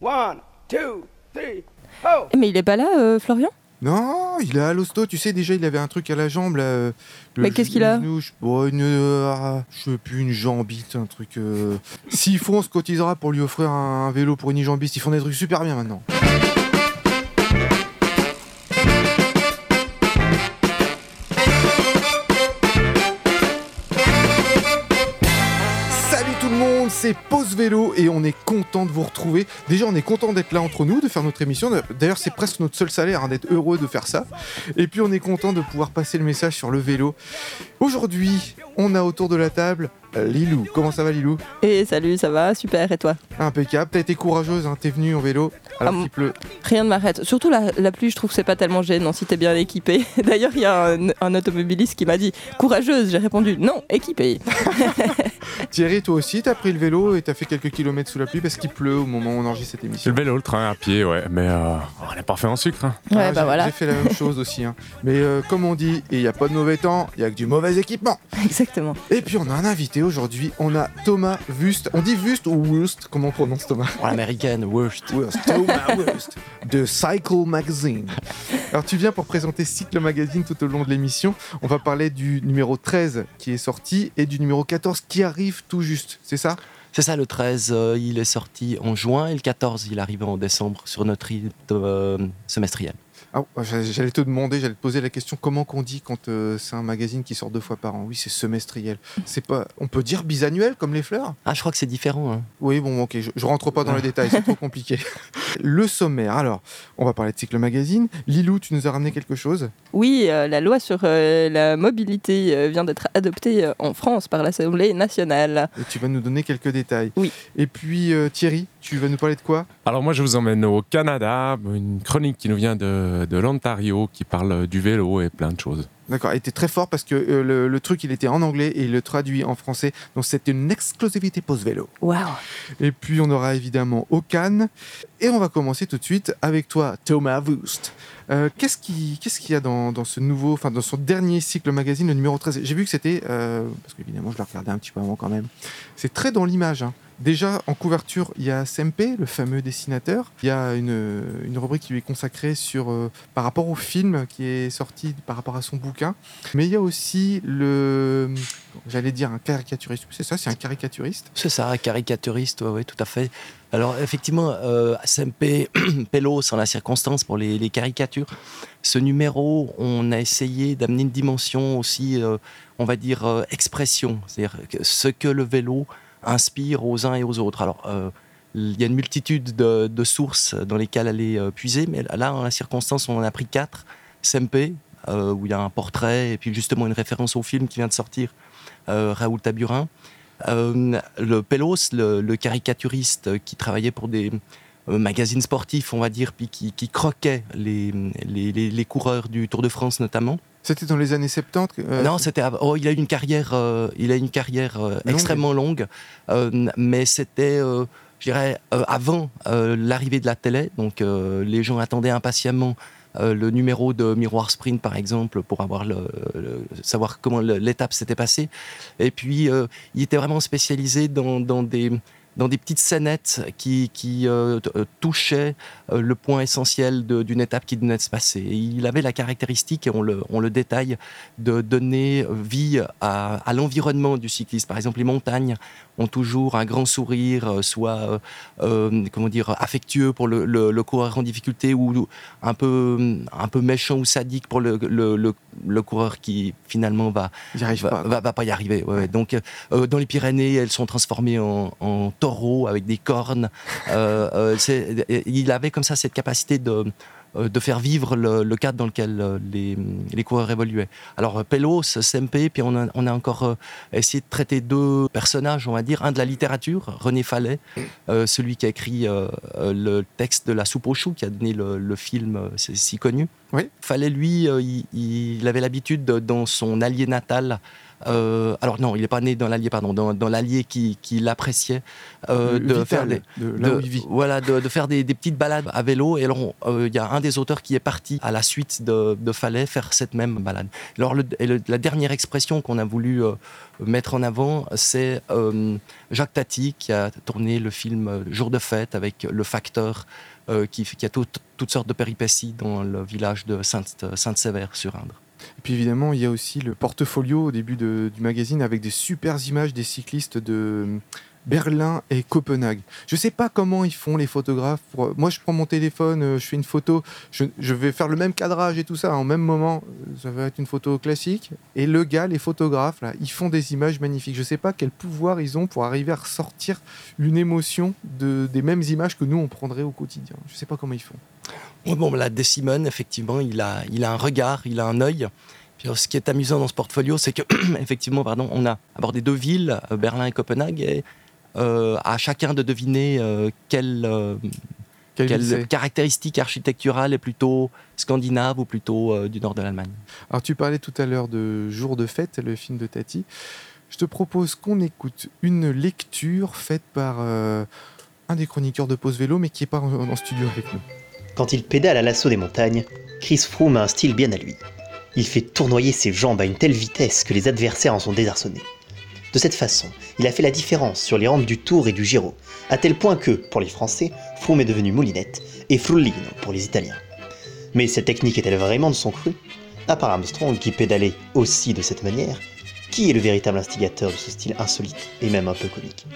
One, two, three, oh! Mais il est pas là, euh, Florian? Non, il est à l'hosto, tu sais, déjà il avait un truc à la jambe là. euh, Mais qu'est-ce qu'il a? genou, je, bon, une, euh, ah, je sais plus, une jambite, un truc. euh, S'il faut, on se cotisera pour lui offrir un, un vélo pour une jambiste. Ils font des trucs super bien maintenant. C'est Pause Vélo et on est content de vous retrouver. Déjà, on est content d'être là entre nous, de faire notre émission. D'ailleurs, c'est presque notre seul salaire hein, d'être heureux de faire ça. Et puis, on est content de pouvoir passer le message sur le vélo. Aujourd'hui, on a autour de la table Lilou. Comment ça va, Lilou? Et salut, ça va? Super, et toi? Impeccable. T'as été courageuse, hein, t'es venue en vélo alors Ah, qu'il pleut. Rien ne m'arrête. Surtout la, la pluie, je trouve que c'est pas tellement gênant si t'es bien équipé. D'ailleurs, il y a un, un automobiliste qui m'a dit courageuse. J'ai répondu non, équipée. Thierry, toi aussi, t'as pris le vélo et t'as fait quelques kilomètres sous la pluie parce qu'il pleut au moment où on enregistre cette C'est émission. le vélo, le train à pied, ouais. Mais euh, on n'est pas fait en sucre. hein. Ouais, Ah, bah j'ai- voilà. J'ai fait la même chose aussi. hein. Mais euh, comme on dit, il n'y a pas de mauvais temps, il y a que du mauvais équipement. Exactement. Et puis on a un invité aujourd'hui, on a Thomas Wust. On dit Wust ou Wust? Comment on prononce Thomas? Pour l'américaine, worst. Wust, Thomas Wust, de Cycle Magazine. Alors tu viens pour présenter Cycle Magazine tout au long de l'émission. On va parler du numéro 13 qui est sorti et du numéro 14 qui arrive tout juste, c'est ça? C'est ça, le 13, euh, il est sorti en juin et le 14, il arrive en décembre sur notre rythme euh, semestriel. Ah, j'allais j'allais te demander, j'allais te poser la question comment qu'on dit quand euh, c'est un magazine qui sort deux fois par an? Oui, c'est semestriel. C'est pas, on peut dire bisannuel comme les fleurs? Ah, je crois que c'est différent. hein. Oui, bon, ok, je, je rentre pas dans les détails, c'est trop compliqué. Le sommaire, alors, on va parler de Cycle Magazine. Lilou, tu nous as ramené quelque chose? Oui, euh, la loi sur euh, la mobilité euh, vient d'être adoptée euh, en France par l'Assemblée nationale. et tu vas nous donner quelques détails. Oui. Et puis, euh, Thierry, tu vas nous parler de quoi? Alors moi, je vous emmène au Canada, une chronique qui nous vient de, de l'Ontario, qui parle du vélo et plein de choses. D'accord, t'es très fort parce que euh, le, le truc, il était en anglais et il le traduit en français. Donc, c'était une exclusivité post-vélo. Waouh Et puis, on aura évidemment au Cannes. Et on va commencer tout de suite avec toi, Thomas Wust. Euh, qu'est-ce qui- qu'est-ce qu'il y a dans, dans ce nouveau, enfin dans son dernier cycle magazine, le numéro 13 J'ai vu que c'était, euh, parce qu'évidemment je l'ai regardé un petit peu avant quand même, c'est très dans l'image. hein. Déjà en couverture, il y a Sempe, le fameux dessinateur. Il y a une, une rubrique qui lui est consacrée sur, euh, par rapport au film qui est sorti par rapport à son bouquin. Mais il y a aussi le, j'allais dire un caricaturiste. C'est ça, c'est un caricaturiste. C'est ça, caricaturiste, oui, tout à fait. Alors, effectivement, euh, SMP, Pelos en la circonstance pour les, les caricatures. Ce numéro, on a essayé d'amener une dimension aussi, euh, on va dire, euh, expression. C'est-à-dire ce que le vélo inspire aux uns et aux autres. Alors, euh, il y a une multitude de, sources dans lesquelles aller euh, puiser, mais là, en la circonstance, on en a pris quatre. SMP, euh, où il y a un portrait, et puis justement une référence au film qui vient de sortir, Raoul Taburin. Le Pelos, le, caricaturiste qui travaillait pour des magazines sportifs, on va dire, puis qui, qui croquait les, les, les- les coureurs du Tour de France notamment. C'était dans les années 70. euh, non, c'était oh, il a eu une carrière, euh, il a une carrière euh, extrêmement longue, euh, mais c'était, euh, je dirais, euh, avant euh, l'arrivée de la télé. Donc, euh, les gens attendaient impatiemment. euh, le numéro de Miroir Sprint, par exemple, pour avoir le, le- savoir comment l'étape s'était passée. Et puis, euh, il était vraiment spécialisé dans, dans des, dans des petites scénettes qui, euh, euh, touchaient euh, le point essentiel d'une étape qui venait de se passer. Il avait la caractéristique, et on le, détaille, de donner vie à, l'environnement du cycliste. Par exemple, les montagnes ont toujours un grand sourire, soit comment dire affectueux pour le coureur en difficulté ou un peu un peu méchant ou sadique pour le, le- le- coureur qui finalement va va, pas. va- va pas y arriver. ouais, ouais. Donc, euh, dans les Pyrénées, elles sont transformées en, en taureaux avec des cornes. Euh, euh, il avait comme ça cette capacité de, euh, de faire vivre le, le cadre dans lequel euh, les, les coureurs évoluaient. Alors, euh, Pelos, Sempe, puis on a, on a encore euh, essayé de traiter deux personnages, on va dire. Un de la littérature, René Fallet, euh, celui qui a écrit euh, euh, le texte de La soupe aux choux, qui a donné le, le film euh, c'est si connu. Oui. Fallet, lui, euh, il, il avait l'habitude, de- dans son allié natal, euh, alors non, il n'est pas né dans l'Allier, pardon, dans, l'Allier qui, l'appréciait, euh, de faire des, voilà, de, faire des, petites balades à vélo. Et alors, il y a un des auteurs qui est parti à la suite de, de Fallet faire cette même balade. Alors, la dernière expression qu'on a voulu mettre en avant, c'est Jacques Tati qui a tourné le film Jour de fête avec le facteur qui, qui, a toutes sortes de péripéties dans le village de Sainte-Sévère-sur-Indre. Et puis évidemment, il y a aussi le portfolio au début du magazine avec des super images des cyclistes de Berlin et Copenhague. Je ne sais pas comment ils font les photographes. Moi, je prends mon téléphone, euh, je fais une photo, je, vais faire le même cadrage et tout ça en même moment. Ça va être une photo classique. Et le gars, les photographes, là, ils font des images magnifiques. Je ne sais pas quel pouvoir ils ont pour arriver à ressortir une émotion de, des mêmes images que nous on prendrait au quotidien. Je ne sais pas comment ils font. Bon, là, Simone, effectivement, il a, il a un regard, il a un œil. Puis, ce qui est amusant dans ce portfolio, c'est que, effectivement, pardon, on a abordé deux villes, euh, Berlin et Copenhague, et euh, à chacun de deviner euh, quelle, quelle caractéristique architecturale est plutôt scandinave ou plutôt du nord de l'Allemagne. Alors, tu parlais tout à l'heure de Jour de fête, le film de Tati. Je te propose qu'on écoute une lecture faite par un des chroniqueurs de Pause Vélo, mais qui n'est pas en studio avec nous. Quand il pédale à l'assaut des montagnes, Chris Froome a un style bien à lui. Il fait tournoyer ses jambes à une telle vitesse que les adversaires en sont désarçonnés. De cette façon, il a fait la différence sur les rampes du Tour et du Giro, à tel point que, pour les Français, Froome est devenu Moulinette et Frullino pour les Italiens. Mais cette technique est-elle vraiment de son cru? À part Armstrong qui pédalait aussi de cette manière, qui est le véritable instigateur de ce style insolite et même un peu comique?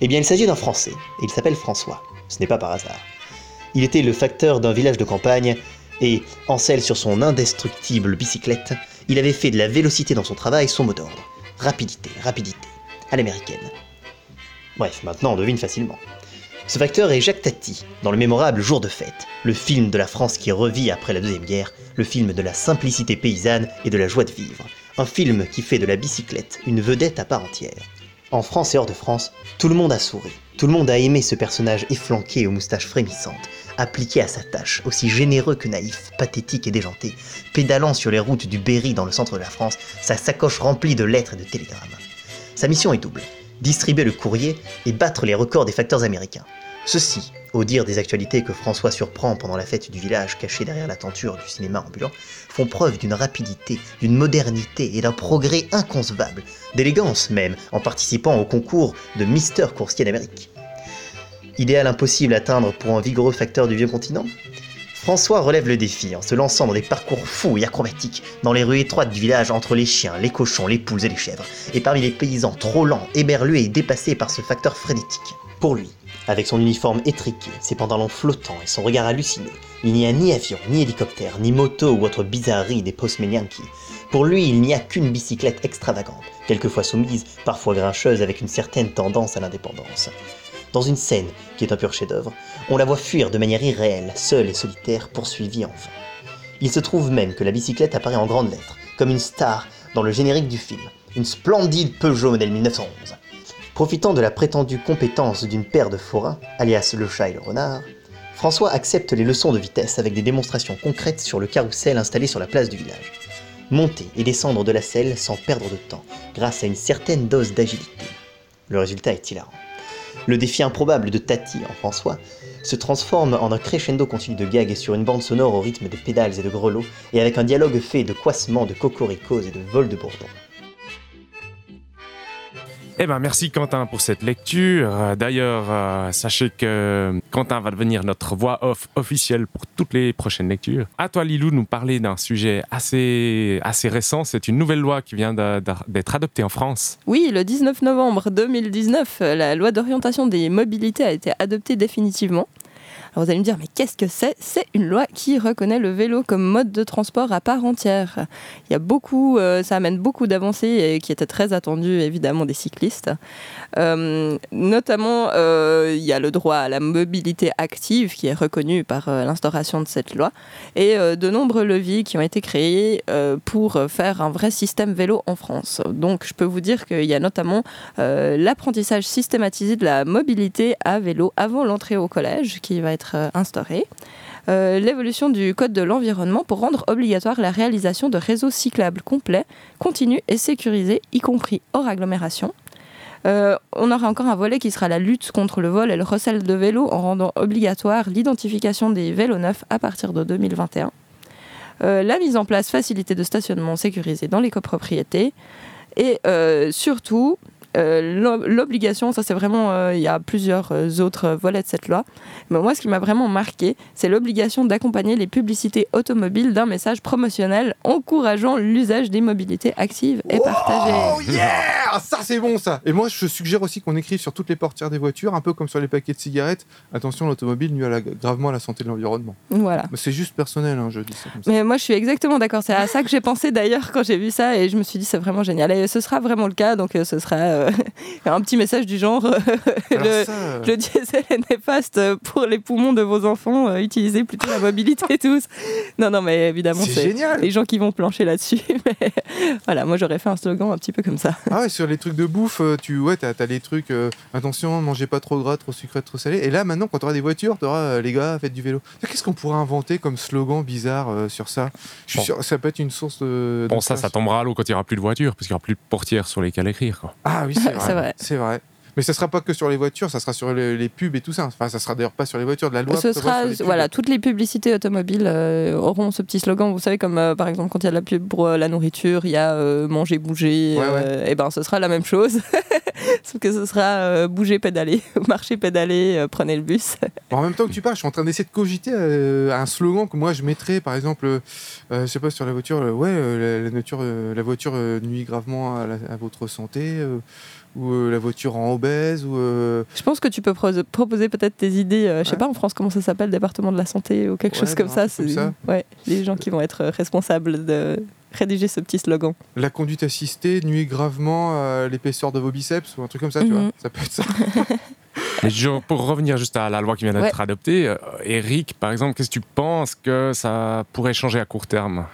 Eh bien, il s'agit d'un Français, et il s'appelle François. Ce n'est pas par hasard. Il était le facteur d'un village de campagne et, en selle sur son indestructible bicyclette, il avait fait de la vélocité dans son travail son mot d'ordre. Rapidité, rapidité, à l'américaine. Bref, maintenant on devine facilement. Ce facteur est Jacques Tati, dans le mémorable Jour de fête, le film de la France qui revit après la Deuxième Guerre, le film de la simplicité paysanne et de la joie de vivre. Un film qui fait de la bicyclette une vedette à part entière. En France et hors de France, tout le monde a souri. Tout le monde a aimé ce personnage efflanqué aux moustaches frémissantes, appliqué à sa tâche, aussi généreux que naïf, pathétique et déjanté, pédalant sur les routes du Berry dans le centre de la France, sa sacoche remplie de lettres et de télégrammes. Sa mission est double distribuer le courrier et battre les records des facteurs américains. Ceci, au dire des actualités que François surprend pendant la fête du village caché derrière la tenture du cinéma ambulant, font preuve d'une rapidité, d'une modernité et d'un progrès inconcevable, d'élégance même, en participant au concours de Mister Coursier d'Amérique. Idéal impossible à atteindre pour un vigoureux facteur du vieux continent François relève le défi en se lançant dans des parcours fous et acrobatiques dans les rues étroites du village entre les chiens, les cochons, les poules et les chèvres, et parmi les paysans trop lents, éberlués et dépassés par ce facteur frénétique. Pour lui, avec son uniforme étriqué, ses pantalons flottants et son regard halluciné, il n'y a ni avion, ni hélicoptère, ni moto ou autre bizarrerie des postmenianki. Pour lui, il n'y a qu'une bicyclette extravagante, quelquefois soumise, parfois grincheuse avec une certaine tendance à l'indépendance. Dans une scène qui est un pur chef-d'œuvre, on la voit fuir de manière irréelle, seule et solitaire, poursuivie enfin. Il se trouve même que la bicyclette apparaît en grandes lettres, comme une star dans le générique du film, une splendide Peugeot modèle 1911. Profitant de la prétendue compétence d'une paire de forains, alias le chat et le renard, François accepte les leçons de vitesse avec des démonstrations concrètes sur le carrousel installé sur la place du village. Monter et descendre de la selle sans perdre de temps, grâce à une certaine dose d'agilité. Le résultat est hilarant. Le défi improbable de Tati en François se transforme en un crescendo continu de gags sur une bande sonore au rythme de pédales et de grelots, et avec un dialogue fait de coissements, de cocoricos et de vols de bourdon. Eh ben, merci Quentin pour cette lecture. Euh, d'ailleurs, euh, sachez que Quentin va devenir notre voix off officielle pour toutes les prochaines lectures. À toi, Lilou, nous parler d'un sujet assez, assez récent. C'est une nouvelle loi qui vient d'être adoptée en France. Oui, le 19 novembre 2019, la loi d'orientation des mobilités a été adoptée définitivement. Vous allez me dire, mais qu'est-ce que c'est? C'est une loi qui reconnaît le vélo comme mode de transport à part entière. Il y a beaucoup, euh, ça amène beaucoup d'avancées qui étaient très attendues évidemment des cyclistes. Euh, notamment, euh, il y a le droit à la mobilité active qui est reconnu par l'instauration de cette loi et de nombreux leviers qui ont été créés pour faire un vrai système vélo en France. Donc je peux vous dire qu'il y a notamment l'apprentissage systématisé de la mobilité à vélo avant l'entrée au collège qui va être être euh, instaurée. Euh, L'évolution du Code de l'environnement pour rendre obligatoire la réalisation de réseaux cyclables complets, continus et sécurisés, y compris hors agglomération. Euh, on aura encore un volet qui sera la lutte contre le vol et le recel de vélos en rendant obligatoire l'identification des vélos neufs à partir de 2021. Euh, la mise en place facilité de stationnement sécurisé dans les copropriétés et surtout l'obligation, ça c'est vraiment, euh, il y a plusieurs euh, autres volets de cette loi, mais moi ce qui m'a vraiment marqué, c'est l'obligation d'accompagner les publicités automobiles d'un message promotionnel encourageant l'usage des mobilités actives et partagées. Oh yeah Ça c'est bon ça Et moi je suggère aussi qu'on écrive sur toutes les portières des voitures, un peu comme sur les paquets de cigarettes, attention l'automobile nuit à la- gravement à la santé de l'environnement. Voilà. C'est juste personnel, hein, je dis ça comme ça. Mais moi, je suis exactement d'accord. C'est à ça que j'ai pensé d'ailleurs quand j'ai vu ça et je me suis dit c'est vraiment génial. Et ce sera vraiment le cas. Donc euh, ce sera euh, un petit message du genre euh, le, ça, euh, le diesel est néfaste pour les poumons de vos enfants. euh, utilisez plutôt la mobilité tous. Non, non, mais évidemment, c'est les gens qui vont plancher là-dessus. Mais voilà, moi j'aurais fait un slogan un petit peu comme ça. Ah ouais, sur les trucs de bouffe, tu ouais, t'as, t'as les trucs, euh, attention, mangez pas trop gras, trop sucré, trop salé. Et là, maintenant, quand t'auras des voitures, t'auras euh, les gars, faites du vélo. Qu'est-ce qu'on pourrait inventer comme slogan bizarre euh, sur ça? Je suis Bon. sûr, ça peut être une source de. Bon, de ça, ça classe. tombera à l'eau quand il n'y aura plus de voitures, parce qu'il n'y aura plus de portières sur lesquelles écrire. Quoi. Ah oui, c'est vrai. C'est vrai. C'est vrai. Mais ça sera pas que sur les voitures, ça sera sur les, les pubs et tout ça. Enfin, ça sera d'ailleurs pas sur les voitures de la loi. Ce sera, voilà, toutes les publicités automobiles euh, auront ce petit slogan. Vous savez, comme euh, par exemple quand il y a de la pub pour euh, la nourriture, il y a manger, bouger. Ouais, Et ben, ce sera la même chose, sauf que ce sera euh, bouger, pédaler, marcher, pédaler, euh, prenez le bus. En même temps que tu parles, je suis en train d'essayer de cogiter euh, un slogan que moi je mettrais, par exemple, je sais pas sur la voiture, ouais, la, la nature, la voiture nuit gravement à, la- à votre santé, ou euh, la voiture en obèse, ou euh, Je pense que tu peux pro- proposer peut-être tes idées. euh, je sais Ouais. pas en France comment ça s'appelle, département de la santé ou quelque Ouais, chose comme ça. comme C'est ça. ouais, les gens qui vont être responsables de rédiger ce petit slogan. la conduite assistée nuit gravement à l'épaisseur de vos biceps, ou un truc comme ça, tu Mhm. vois. Ça peut être ça. Mais je- pour revenir juste à la loi qui vient d'être Ouais. adoptée, euh, Eric, par exemple, qu'est-ce que tu penses que ça pourrait changer à court terme?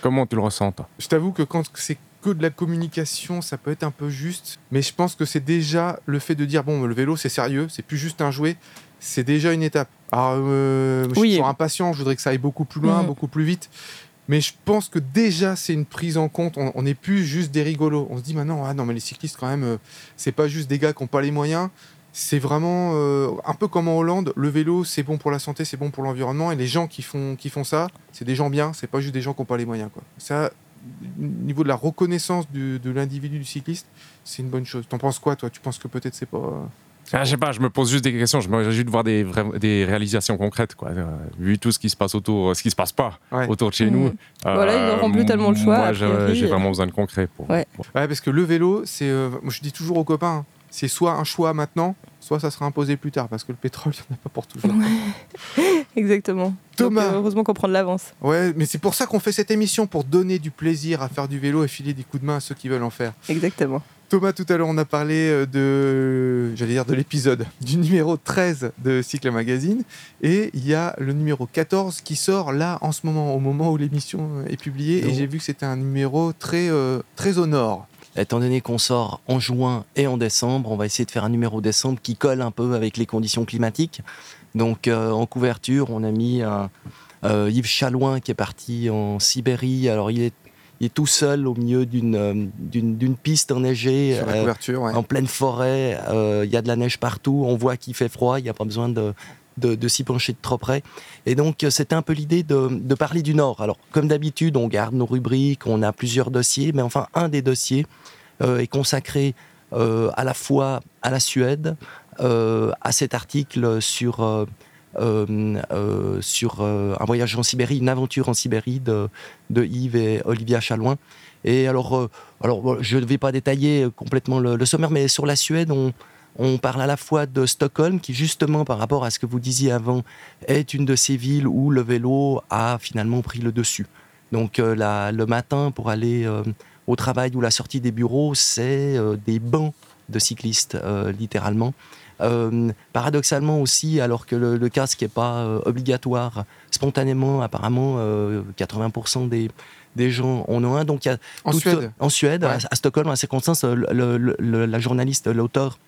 Comment tu le ressens, toi? Je t'avoue que quand c'est que de la communication, ça peut être un peu juste, mais je pense que c'est déjà le fait de dire bon, le vélo c'est sérieux, c'est plus juste un jouet, c'est déjà une étape. Alors, euh, je Oui. suis toujours impatient, je voudrais que ça aille beaucoup plus loin, Mhm. beaucoup plus vite, mais je pense que déjà c'est une prise en compte. On n'est plus juste des rigolos. On se dit maintenant, ah non, les cyclistes quand même, euh, c'est pas juste des gars qui n'ont pas les moyens. C'est vraiment euh, un peu comme en Hollande, le vélo c'est bon pour la santé, c'est bon pour l'environnement, et les gens qui font, qui font ça, c'est des gens bien, c'est pas juste des gens qui n'ont pas les moyens. Quoi. Ça, au niveau de la reconnaissance de l'individu du cycliste, c'est une bonne chose. T'en penses quoi, toi? Tu penses que peut-être c'est pas. Ah, Je sais pas, je me pose juste des questions, je me réjouis de voir des, réalisations concrètes. Quoi. Euh, vu tout ce qui se passe autour, ce qui se passe pas Ouais. autour de chez nous. Voilà, ils n'auront plus tellement le choix, Moi, j'ai vraiment besoin de concret. Pour, Ouais. pour- Ouais, parce que le vélo, c'est. euh, moi, je dis toujours aux copains, hein, c'est soit un choix maintenant, soit ça sera imposé plus tard, parce que le pétrole, il n'y en a pas pour toujours. Exactement. Thomas. Donc, euh, heureusement qu'on prend de l'avance. Ouais, mais c'est pour ça qu'on fait cette émission, pour donner du plaisir à faire du vélo et filer des coups de main à ceux qui veulent en faire. Exactement. Thomas, tout à l'heure, on a parlé euh, de, j'allais dire de l'épisode, du numéro 13 de Cycle Magazine. Et il y a le numéro 14 qui sort là, en ce moment, au moment où l'émission euh, est publiée. Et j'ai vu que c'était un numéro très, euh, très au nord. Étant donné qu'on sort en juin et en décembre, on va essayer de faire un numéro décembre qui colle un peu avec les conditions climatiques. Donc euh, en couverture, on a mis un, euh, Yves Chalouin qui est parti en Sibérie. Alors il est, il est tout seul au milieu d'une euh, d'une piste enneigée. Sur la euh, couverture, ouais. en pleine forêt, euh, il y a de la neige partout, on voit qu'il fait froid, il n'y a pas besoin de, de, de s'y pencher de trop près. Et donc, c'était un peu l'idée de, de parler du Nord. Alors, comme d'habitude, on garde nos rubriques, on a plusieurs dossiers, mais enfin, un des dossiers euh, est consacré euh, à la fois à la Suède, euh, à cet article sur... euh, euh, sur euh, un voyage en Sibérie, une aventure en Sibérie de, de Yves et Olivia Chalouin. Et alors, alors je ne vais pas détailler complètement le, le sommaire, mais sur la Suède, on, parle à la fois de Stockholm, qui justement, par rapport à ce que vous disiez avant, est une de ces villes où le vélo a finalement pris le dessus. Donc le matin, pour aller au travail ou la sortie des bureaux, c'est des bancs de cyclistes, littéralement. Euh, paradoxalement aussi, alors que le, le casque n'est pas euh, obligatoire, spontanément, apparemment, euh, 80% des, des gens en ont un. Donc y a En toute- Suède. En Suède, Ouais. à, à Stockholm, à Circonstance, le, la journaliste, l'auteur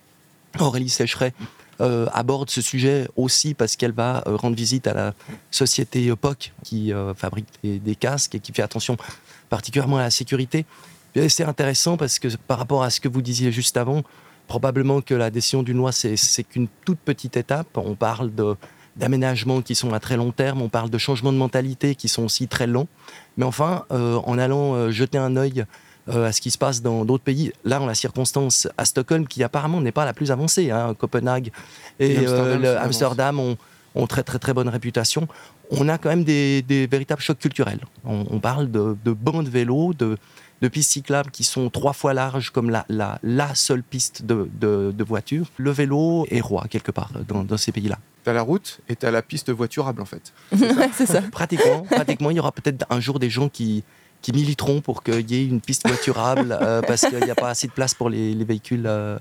Aurélie Sécheret euh, aborde ce sujet aussi parce qu'elle va euh, rendre visite à la société POC qui euh, fabrique des, casques et qui fait attention particulièrement à la sécurité. C'est intéressant parce que par rapport à ce que vous disiez juste avant, probablement que la décision d'une loi, c'est qu'une toute petite étape. On parle d'aménagements qui sont à très long terme, on parle de changements de mentalité qui sont aussi très longs. Mais enfin, en allant jeter un œil euh, à ce qui se passe dans d'autres pays. Là, en la circonstance, à Stockholm, qui apparemment n'est pas la plus avancée, hein, Copenhague et, euh, Amsterdam, ont, très très très bonne réputation. On a quand même des, véritables chocs culturels. On, parle de, bancs de vélo, de, pistes cyclables qui sont trois fois larges comme la, la, seule piste de, de, voiture. Le vélo est roi quelque part dans, dans ces pays-là. T'as la route et t'as la piste voiturable en fait. C'est ça. pratiquement, pratiquement, il y aura peut-être un jour des gens qui, qui militeront pour qu'il y ait une piste voiturable euh, parce qu'il n'y a pas assez de place pour les, véhicules euh,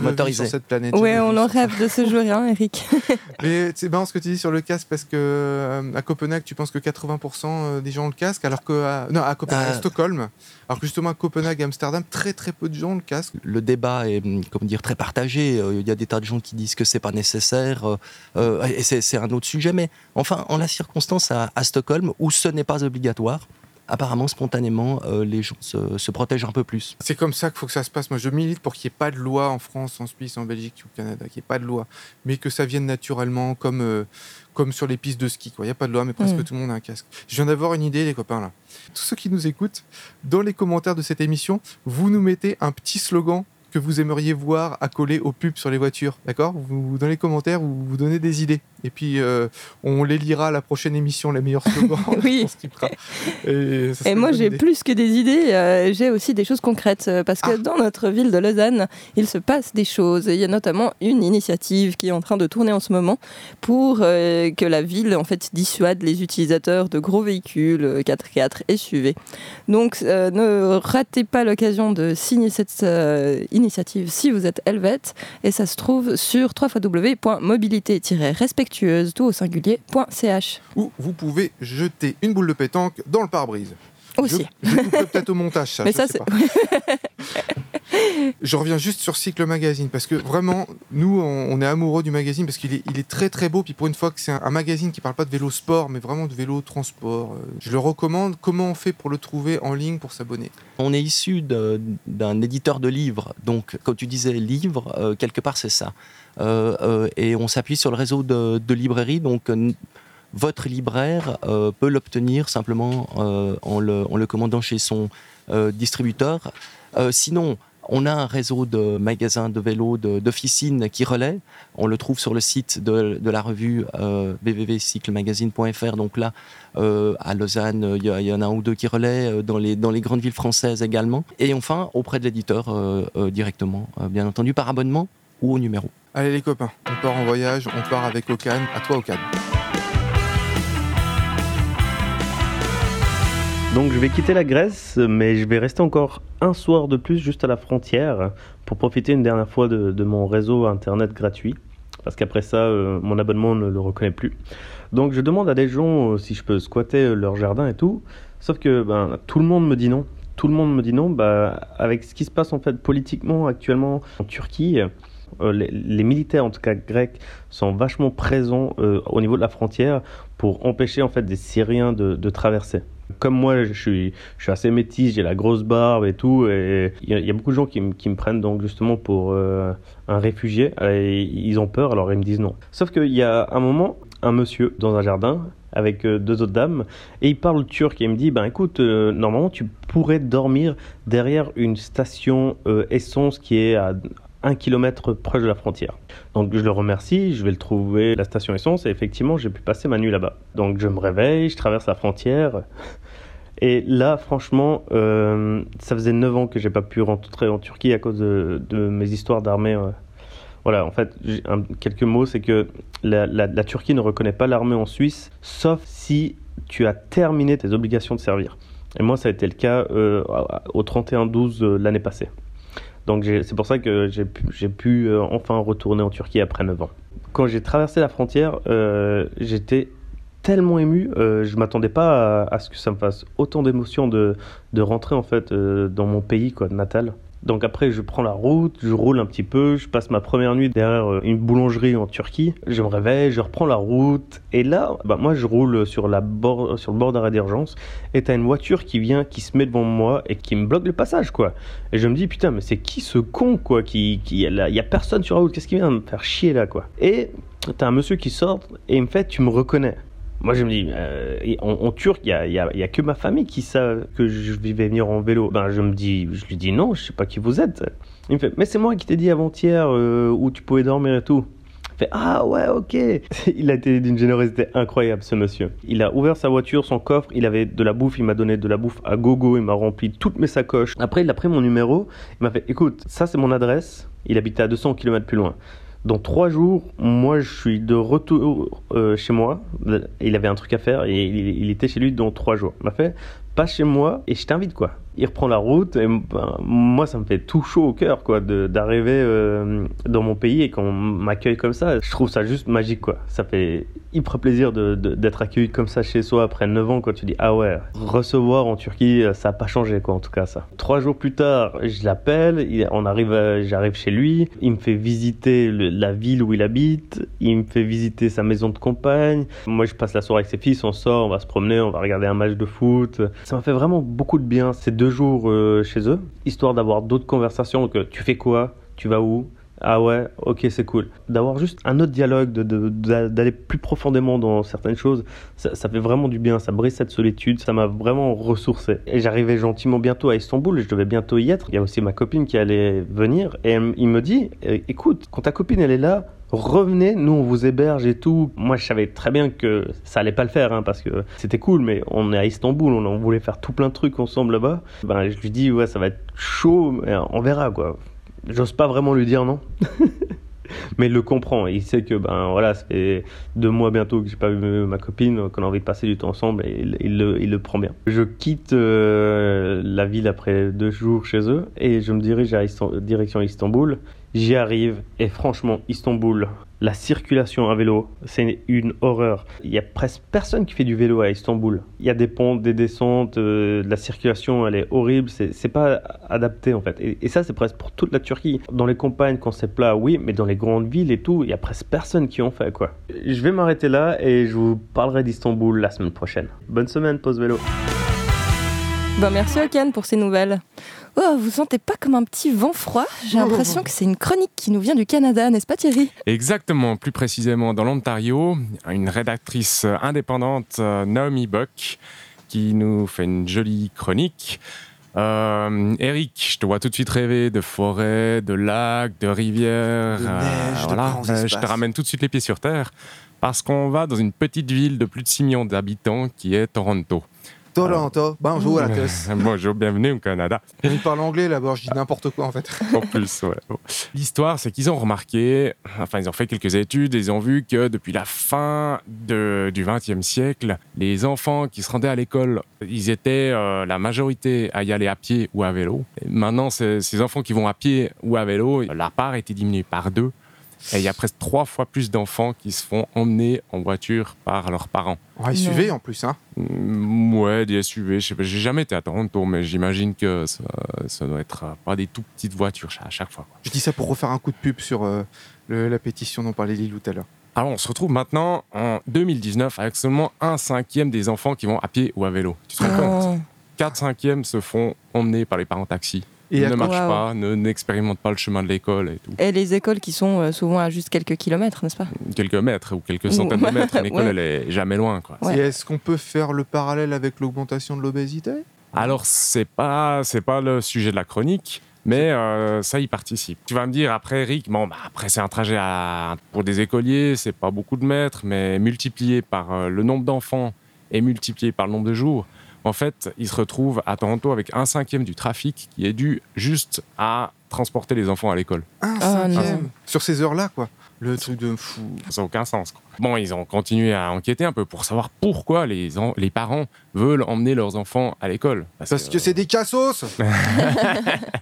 motorisés. Sur cette planète. Oui, on en rêve de ce jour, hein, Eric. Mais c'est marrant ce que tu dis sur le casque parce que euh, à Copenhague, tu penses que 80% des gens ont le casque, alors que non, à, Copenhague, Stockholm, alors que justement à Copenhague, Amsterdam, très très peu de gens ont le casque. Le débat est, hum, comment dire, très partagé. Il y a des tas de gens qui disent que c'est pas nécessaire, et c'est un autre sujet. Mais enfin, en la circonstance à, à Stockholm, où ce n'est pas obligatoire apparemment, spontanément, euh, les gens se, protègent un peu plus. C'est comme ça qu'il faut que ça se passe. Moi, je milite pour qu'il n'y ait pas de loi en France, en Suisse, en Belgique ou au Canada, qu'il n'y ait pas de loi, mais que ça vienne naturellement, comme, euh, comme sur les pistes de ski. Il n'y a pas de loi, mais presque mm. tout le monde a un casque. Je viens d'avoir une idée, les copains, là. Tous ceux qui nous écoutent, dans les commentaires de cette émission, vous nous mettez un petit slogan que vous aimeriez voir accoler aux pubs sur les voitures. D'accord? Vous, dans les commentaires, vous, vous donnez des idées. Et puis, euh, on les lira à la prochaine émission, les meilleurs slogans. oui. Et, moi, j'ai plus que des idées, euh, j'ai aussi des choses concrètes. Euh, parce que ah. dans notre ville de Lausanne, il se passe des choses. Il y a notamment une initiative qui est en train de tourner en ce moment pour que la ville, en fait, dissuade les utilisateurs de gros véhicules 4x4 et SUV. Donc, ne ratez pas l'occasion de signer cette initiative initiative si vous êtes helvète et ça se trouve sur www.mobilité-respectueuse tout au singulier.ch. Ou vous pouvez jeter une boule de pétanque dans le pare-brise. Aussi. Je, je peut-être au montage ça. Mais ça, c'est. je reviens juste sur Cycle Magazine parce que vraiment, nous, on, est amoureux du magazine parce qu'il est, très très beau. Puis pour une fois que c'est un, magazine qui parle pas de vélo sport, mais vraiment de vélo transport, euh, je le recommande. Comment on fait pour le trouver en ligne pour s'abonner? On est issu d'un éditeur de livres, donc quand tu disais livre, euh, quelque part c'est ça. Euh, et on s'appuie sur le réseau de, librairies, donc votre libraire peut l'obtenir simplement en le, en, le, commandant chez son distributeur. sinon, on a un réseau de magasins de vélos, d'officines qui relaient. On le trouve sur le site de, la revue euh, www.cyclemagazine.fr. Donc là, euh, à Lausanne, il y, en a un ou deux qui relaient, euh, dans les, grandes villes françaises également. Et enfin, auprès de l'éditeur directement, bien entendu, par abonnement ou au numéro. Allez les copains, on part en voyage, on part avec Ocan. À toi Ocan. Donc je vais quitter la Grèce, mais je vais rester encore un soir de plus juste à la frontière pour profiter une dernière fois de, mon réseau internet gratuit. Parce qu'après ça, euh, mon abonnement ne le reconnaît plus. Donc je demande à des gens euh, si je peux squatter euh, leur jardin et tout. Sauf que ben, tout le monde me dit non. Tout le monde me dit non. Bah, avec ce qui se passe en fait politiquement actuellement en Turquie, les, militaires, en tout cas grecs, sont vachement présents au niveau de la frontière pour empêcher en fait des Syriens de traverser comme moi, je suis, je suis assez métis, j'ai la grosse barbe et tout, et il y, a beaucoup de gens qui, me prennent donc justement pour euh, un réfugié, ils ont peur, alors ils me disent non. Sauf qu'il y a un moment, un monsieur dans un jardin avec euh, deux autres dames, et il parle turc et il me dit, ben écoute, euh, normalement tu pourrais dormir derrière une station essence qui est à, un kilomètre proche de la frontière. Donc je le remercie, je vais le trouver la station essence et effectivement j'ai pu passer ma nuit là-bas. Donc je me réveille, je traverse la frontière. Et là, franchement, euh, ça faisait 9 ans que j'ai pas pu rentrer en Turquie à cause de, mes histoires d'armée. Euh. Voilà, en fait, quelques mots, c'est que la, Turquie ne reconnaît pas l'armée en Suisse, sauf si tu as terminé tes obligations de servir. Et moi, ça a été le cas euh, au 31-12 l'année passée. Donc c'est pour ça que j'ai pu, euh, enfin retourner en Turquie après 9 ans. Quand j'ai traversé la frontière, euh, j'étais tellement ému, euh, je m'attendais pas à, ce que ça me fasse autant d'émotions de, de rentrer en fait dans mon pays quoi, natal. Donc après, je prends la route, je roule un petit peu, je passe ma première nuit derrière euh, une boulangerie en Turquie. Je me réveille, je reprends la route. Et là, bah, moi, je roule sur, la bord, sur le bord d'arrêt d'urgence. Et t'as une voiture qui vient, qui se met devant moi et qui me bloque le passage, quoi. Et je me dis, putain, mais c'est qui ce con, quoi qui, qui, Il y a personne sur la route, qu'est-ce qui vient me faire chier là, quoi. Et t'as un monsieur qui sort et il me fait, tu me reconnais. Moi, je me dis, euh, en, Turc, il n'y a, y a, que ma famille qui sait que je vais venir en vélo. Ben, je me dis, je lui dis non, je sais pas qui vous êtes. Il me fait, mais c'est moi qui t'ai dit avant-hier euh, où tu pouvais dormir et tout. Il fait, ah ouais, ok. il a été d'une générosité incroyable, ce monsieur. Il a ouvert sa voiture, son coffre, il avait de la bouffe, il m'a donné de la bouffe à gogo, il m'a rempli toutes mes sacoches. Après, il a pris mon numéro, il m'a fait, écoute, ça c'est mon adresse. Il habitait à 200 km plus loin. Dans trois jours, moi, je suis de retour euh, chez moi. Il avait un truc à faire et il, était chez lui dans trois jours. M'a fait, pas chez moi et je t'invite, quoi. Il reprend la route et ben, moi ça me fait tout chaud au cœur quoi d'arriver euh, dans mon pays et qu'on m'accueille comme ça. Je trouve ça juste magique quoi. Ça fait hyper plaisir d'être accueilli comme ça chez soi après 9 ans quand tu dis ah ouais recevoir en Turquie ça n'a pas changé quoi en tout cas ça. Trois jours plus tard je l'appelle on arrive j'arrive chez lui. Il me fait visiter la ville où il habite. Il me fait visiter sa maison de campagne moi je passe la soirée avec ses fils. On sort on va se promener on va regarder un match de foot ça m'a fait vraiment beaucoup de bien ces deux jours euh, chez eux, histoire d'avoir d'autres conversations. Que tu fais quoi Tu vas où ah ouais, ok, c'est cool. D'avoir juste un autre dialogue, d'aller plus profondément dans certaines choses, ça, fait vraiment du bien, ça brise cette solitude, ça m'a vraiment ressourcé. Et j'arrivais gentiment bientôt à Istanbul, je devais bientôt y être. Il y a aussi ma copine qui allait venir, et il me dit, «Eh, écoute, quand ta copine elle est là, revenez, nous on vous héberge et tout. Moi je savais très bien que ça allait pas le faire hein, parce que c'était cool, mais on est à Istanbul, on, voulait faire tout plein de trucs ensemble là-bas. Ben, je lui dis ouais ça va être chaud, mais on verra quoi. J'ose pas vraiment lui dire non. mais il le comprend. Il sait que ben voilà, ça fait deux mois bientôt que j'ai pas vu ma copine, qu'on a envie de passer du temps ensemble, et il, le, il le, prend bien. Je quitte euh, la ville après deux jours chez eux et je me dirige à direction Istanbul. J'y arrive et franchement, Istanbul, la circulation à vélo, c'est une horreur. Il y a presque personne qui fait du vélo à Istanbul. Il y a des ponts, des descentes, euh, la circulation, elle est horrible. C'est pas adapté en fait. Et, ça, c'est presque pour toute la Turquie. Dans les campagnes, quand c'est plat, oui, mais dans les grandes villes et tout, il y a presque personne qui en fait quoi. Je vais m'arrêter là et je vous parlerai d'Istanbul la semaine prochaine. Bonne semaine, pause vélo. Bon, merci Okan pour ces nouvelles. Oh, vous sentez pas comme un petit vent froid? J'ai l'impression que c'est une chronique qui nous vient du Canada, n'est-ce pas Thierry? Exactement, plus précisément dans l'Ontario, une rédactrice indépendante, euh, Naomi Buck, qui nous fait une jolie chronique. Euh, Eric, je te vois tout de suite rêver de forêts, de lacs, de rivières. De neige, voilà. Euh, je te ramène tout de suite les pieds sur terre parce qu'on va dans une petite ville de plus de 6 millions d'habitants qui est Toronto. Toronto, bonjour à tous. bonjour, bienvenue au Canada. Il parle anglais là-bas, je dis n'importe quoi en fait. en plus, ouais. L'histoire, c'est qu'ils ont remarqué, enfin, ils ont fait quelques études et ils ont vu que depuis la fin de, du XXe siècle, les enfants qui se rendaient à l'école, ils étaient euh, la majorité à y aller à pied ou à vélo. maintenant, ces enfants qui vont à pied ou à vélo, la part été diminuée par deux. Et il y a presque trois fois plus d'enfants qui se font emmener en voiture par leurs parents. En SUV en plus, hein mm, Ouais, des SUV. Je sais pas, j'ai jamais été à Toronto, mais j'imagine que ça, doit être euh, pas des tout petites voitures à chaque fois. Je dis ça pour refaire un coup de pub sur euh, la pétition dont parlait Lilou tout à l'heure. Alors, on se retrouve maintenant en 2019 avec seulement un cinquième des enfants qui vont à pied ou à vélo. Tu te rends oh. compte? 4 cinquièmes se font emmener par les parents taxis et ne marche pas, n'expérimente pas le chemin de l'école et tout. Et les écoles qui sont euh, souvent à juste quelques kilomètres, n'est-ce pas? Quelques mètres ou quelques centaines de mètres. L'école, elle est jamais loin. Quoi. est-ce qu'on peut faire le parallèle avec l'augmentation de l'obésité? Alors, c'est pas, c'est pas le sujet de la chronique. Mais euh, ça y participe. Tu vas me dire après, Eric, bon, bah, après c'est un trajet à, pour des écoliers, c'est pas beaucoup de mètres, mais multiplié par euh, le nombre d'enfants et multiplié par le nombre de jours, en fait, ils se retrouvent à Toronto avec un cinquième du trafic qui est dû juste à transporter les enfants à l'école. Un ah, cinquième Sur ces heures-là, quoi. Le truc de fou. Ça n'a aucun sens. Bon, ils ont continué à enquêter un peu pour savoir pourquoi les, les parents veulent emmener leurs enfants à l'école. Parce, que, c'est des cassos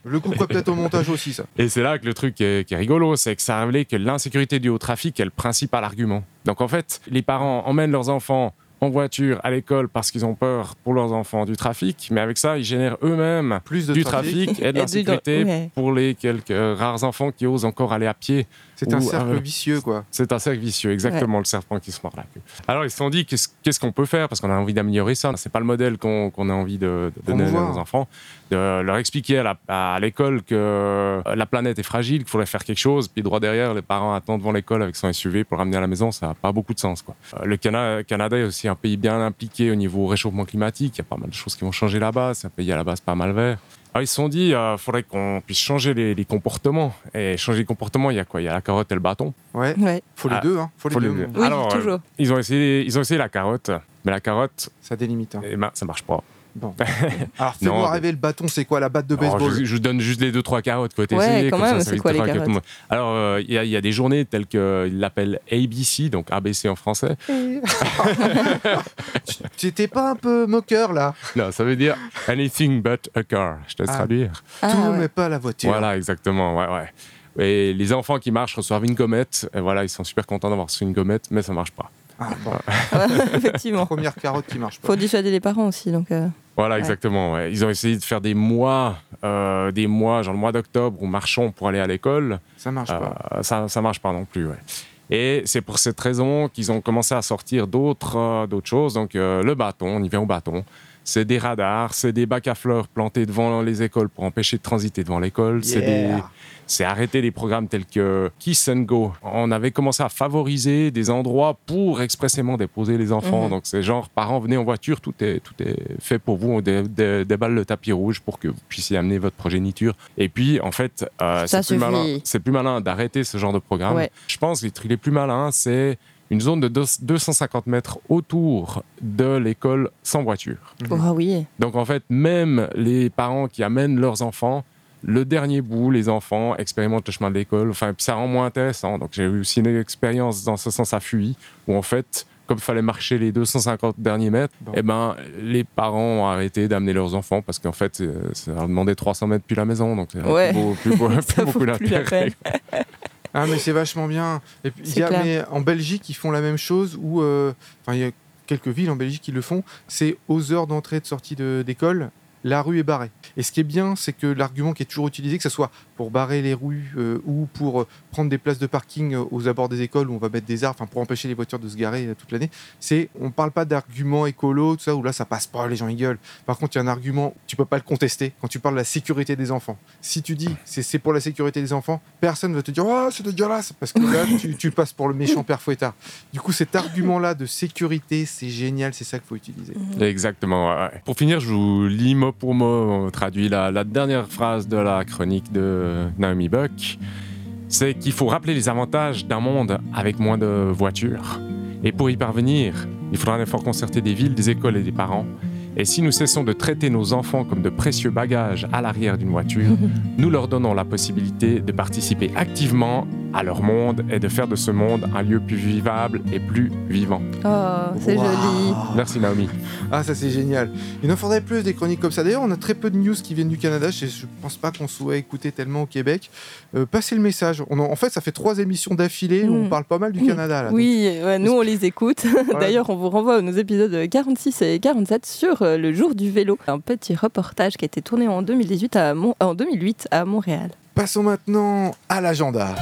Le couperai peut-être au montage aussi, ça. Et c'est là que le truc qui est, rigolo, c'est que ça a révélé que l'insécurité due au trafic est le principal argument. Donc en fait, les parents emmènent leurs enfants en voiture à l'école parce qu'ils ont peur pour leurs enfants du trafic, mais avec ça, ils génèrent eux-mêmes Plus de du trafic. trafic et de l'insécurité ouais. pour les quelques rares enfants qui osent encore aller à pied. C'est un cercle euh, vicieux, quoi. C'est un cercle vicieux, exactement le serpent qui se mord la queue. Alors ils se sont dit qu'est-ce qu'est-ce qu'on peut faire? Parce qu'on a envie d'améliorer ça. C'est pas le modèle qu'on qu'on a envie de, de donner à nos enfants, de leur expliquer à l'école que euh, la planète est fragile, qu'il faudrait faire quelque chose. Puis droit derrière, les parents attendent devant l'école avec son SUV pour le ramener à la maison, ça n'a pas beaucoup de sens. Quoi. Euh, Le Cana- Canada est aussi un pays bien impliqué au niveau réchauffement climatique. Il y a pas mal de choses qui vont changer là-bas. C'est un pays à la base pas mal vert. Alors, ils se sont dit, il faudrait qu'on puisse changer les, les comportements. Et changer les comportements, il y a quoi? Il y a la carotte et le bâton. Ouais. Ouais. Faut les Ah, deux, hein. Faut les faut les deux. deux. Oui, Alors, euh, toujours. Ils ont essayé, ils ont essayé la carotte, mais la carotte, Ça délimite. hein. eh ben, ça marche pas. Bon. Alors, fais-moi Non, rêver le bâton, c'est quoi la batte de Alors, baseball je, je vous donne juste les deux trois carottes faut Ouais, quand même, c'est quoi les que Alors, euh, il y, a- il y a des journées telles qu'ils l'appellent ABC, donc ABC en français. Tu étais pas un peu moqueur, là Non, ça veut dire anything but a car. Je te laisse Ah. traduire. Ah, Tout, ouais. mais pas la voiture. Voilà, exactement. Ouais, ouais. Et les enfants qui marchent reçoivent une gommette. Et voilà, ils sont super contents d'avoir reçu une gommette, mais ça marche pas. Ah, bon. Effectivement. Première carotte qui marche pas. Faut dissuader les parents aussi, donc. euh, Voilà, Ouais. exactement. ouais. Ils ont essayé de faire des mois, euh, des mois, genre le mois d'octobre, où marchons pour aller à l'école. Ça marche pas. Euh, ça, ça marche pas non plus. ouais. Et c'est pour cette raison qu'ils ont commencé à sortir d'autres euh, d'autres choses. Donc euh, le bâton, on y vient au bâton. C'est des radars, c'est des bacs à fleurs plantés devant les écoles pour empêcher de transiter devant l'école. C'est des. C'est arrêter des programmes tels que Kiss and Go. On avait commencé à favoriser des endroits pour expressément déposer les enfants. Mhm. Donc c'est genre parents venez en voiture, tout est tout est fait pour vous. On dé- dé- déballe le tapis rouge pour que vous puissiez amener votre progéniture. Et puis en fait, euh, c'est plus malin. Plus malin d'arrêter ce genre de programme. Ouais. Je pense que les trucs les plus malins, c'est une zone de deux- 250 mètres autour de l'école sans voiture. Oh oui. Donc en fait, même les parents qui amènent leurs enfants, le dernier bout, les enfants expérimentent le chemin de l'école. Enfin, puis ça rend moins intéressant. Donc j'ai eu aussi une expérience dans ce sens à Fuy, où en fait, comme il fallait marcher les 250 derniers mètres, Bon. eh ben, les parents ont arrêté d'amener leurs enfants parce qu'en fait, c'est- ça leur demandait 300 mètres depuis la maison. Donc c'est Ouais. plus, beau- plus beau- plus beaucoup d'intérêt. Ah, mais c'est vachement bien. Et puis, y a- mais en Belgique, ils font la même chose où. euh, Enfin, il y a quelques villes en Belgique qui le font. C'est aux heures d'entrée et de sortie de- d'école, la rue est barrée. Et ce qui est bien, c'est que l'argument qui est toujours utilisé, que ce soit pour barrer les rues euh, ou pour euh, prendre des places de parking euh, aux abords des écoles où on va mettre des arbres, enfin pour empêcher les voitures de se garer euh, toute l'année, c'est on parle pas d'argument écolo, tout ça, où là ça passe pas, les gens ils gueulent. Par contre, il y a un argument, tu peux pas le contester quand tu parles de la sécurité des enfants. Si tu dis c'est c'est pour la sécurité des enfants, personne va te dire oh c'est dégueulasse parce que là tu, tu passes pour le méchant père fouettard. Du coup, cet argument-là de sécurité, c'est génial, c'est ça qu'il faut utiliser. Exactement. ouais. Pour finir, je vous lis mot pour mot, traduit la, la dernière phrase de la chronique de Naomi Buck. C'est qu'il faut rappeler les avantages d'un monde avec moins de voitures. Et pour y parvenir, il faudra un effort concerté des villes, des écoles et des parents. Et si nous cessons de traiter nos enfants comme de précieux bagages à l'arrière d'une voiture, nous leur donnons la possibilité de participer activement à leur monde et de faire de ce monde un lieu plus vivable et plus vivant. Oh, c'est joli. Merci Naomi. Ah, ça c'est génial. Il en faudrait plus des chroniques comme ça. D'ailleurs, on a très peu de news qui viennent du Canada. Je, je pense pas qu'on soit écouté tellement au Québec. Euh, passez le message. On en, en fait, ça fait trois émissions d'affilée où on Mm. parle pas mal du Mm. Canada. Là. Oui, ouais, nous on les écoute. D'ailleurs, on vous renvoie à nos épisodes 46 et 47 sur le jour du vélo. Un petit reportage qui a été tourné en 2018 à Mon- en 2008 à Montréal. Passons maintenant à l'agenda.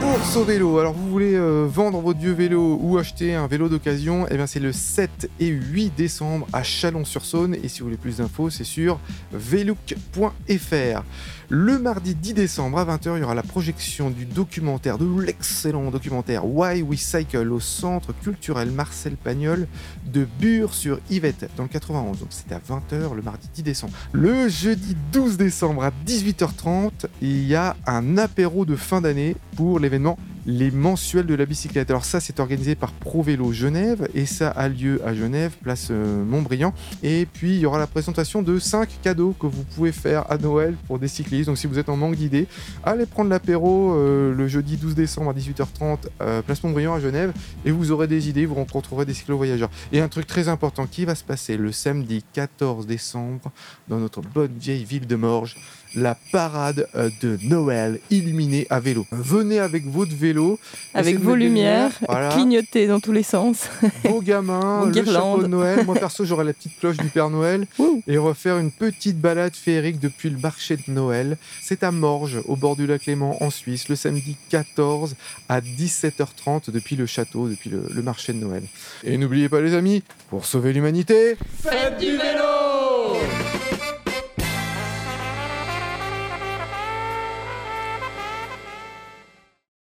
Bourse au vélo. Alors, vous voulez euh, vendre votre vieux vélo ou acheter un vélo d'occasion Eh bien, c'est le 7 et 8 décembre à Chalon-sur-Saône. Et si vous voulez plus d'infos, c'est sur velook.fr. Le mardi 10 décembre à 20h, il y aura la projection du documentaire, de l'excellent documentaire Why We Cycle au centre culturel Marcel Pagnol de Bure sur Yvette dans le 91. Donc c'est à 20h le mardi 10 décembre. Le jeudi 12 décembre à 18h30, il y a un apéro de fin d'année pour l'événement les mensuels de la bicyclette. Alors ça, c'est organisé par Pro Vélo Genève et ça a lieu à Genève, place euh, Montbriand. Et puis il y aura la présentation de 5 cadeaux que vous pouvez faire à Noël pour des cyclistes. Donc si vous êtes en manque d'idées, allez prendre l'apéro euh, le jeudi 12 décembre à 18h30, euh, place Montbriand à Genève, et vous aurez des idées, vous rencontrerez des cyclo-voyageurs. Et un truc très important qui va se passer le samedi 14 décembre dans notre bonne vieille ville de Morges, la parade euh, de Noël illuminée à vélo. Venez avec votre vélo vélo. Avec vos lumières, voilà. clignoter dans tous les sens. Vos gamins, Vos le chapeau de Noël. Moi, perso, j'aurais la petite cloche du Père Noël. Ouh. Et refaire une petite balade féerique depuis le marché de Noël. C'est à Morges, au bord du lac Léman, en Suisse, le samedi 14 à 17h30 depuis le château, depuis le, le marché de Noël. Et n'oubliez pas, les amis, pour sauver l'humanité, Faites du vélo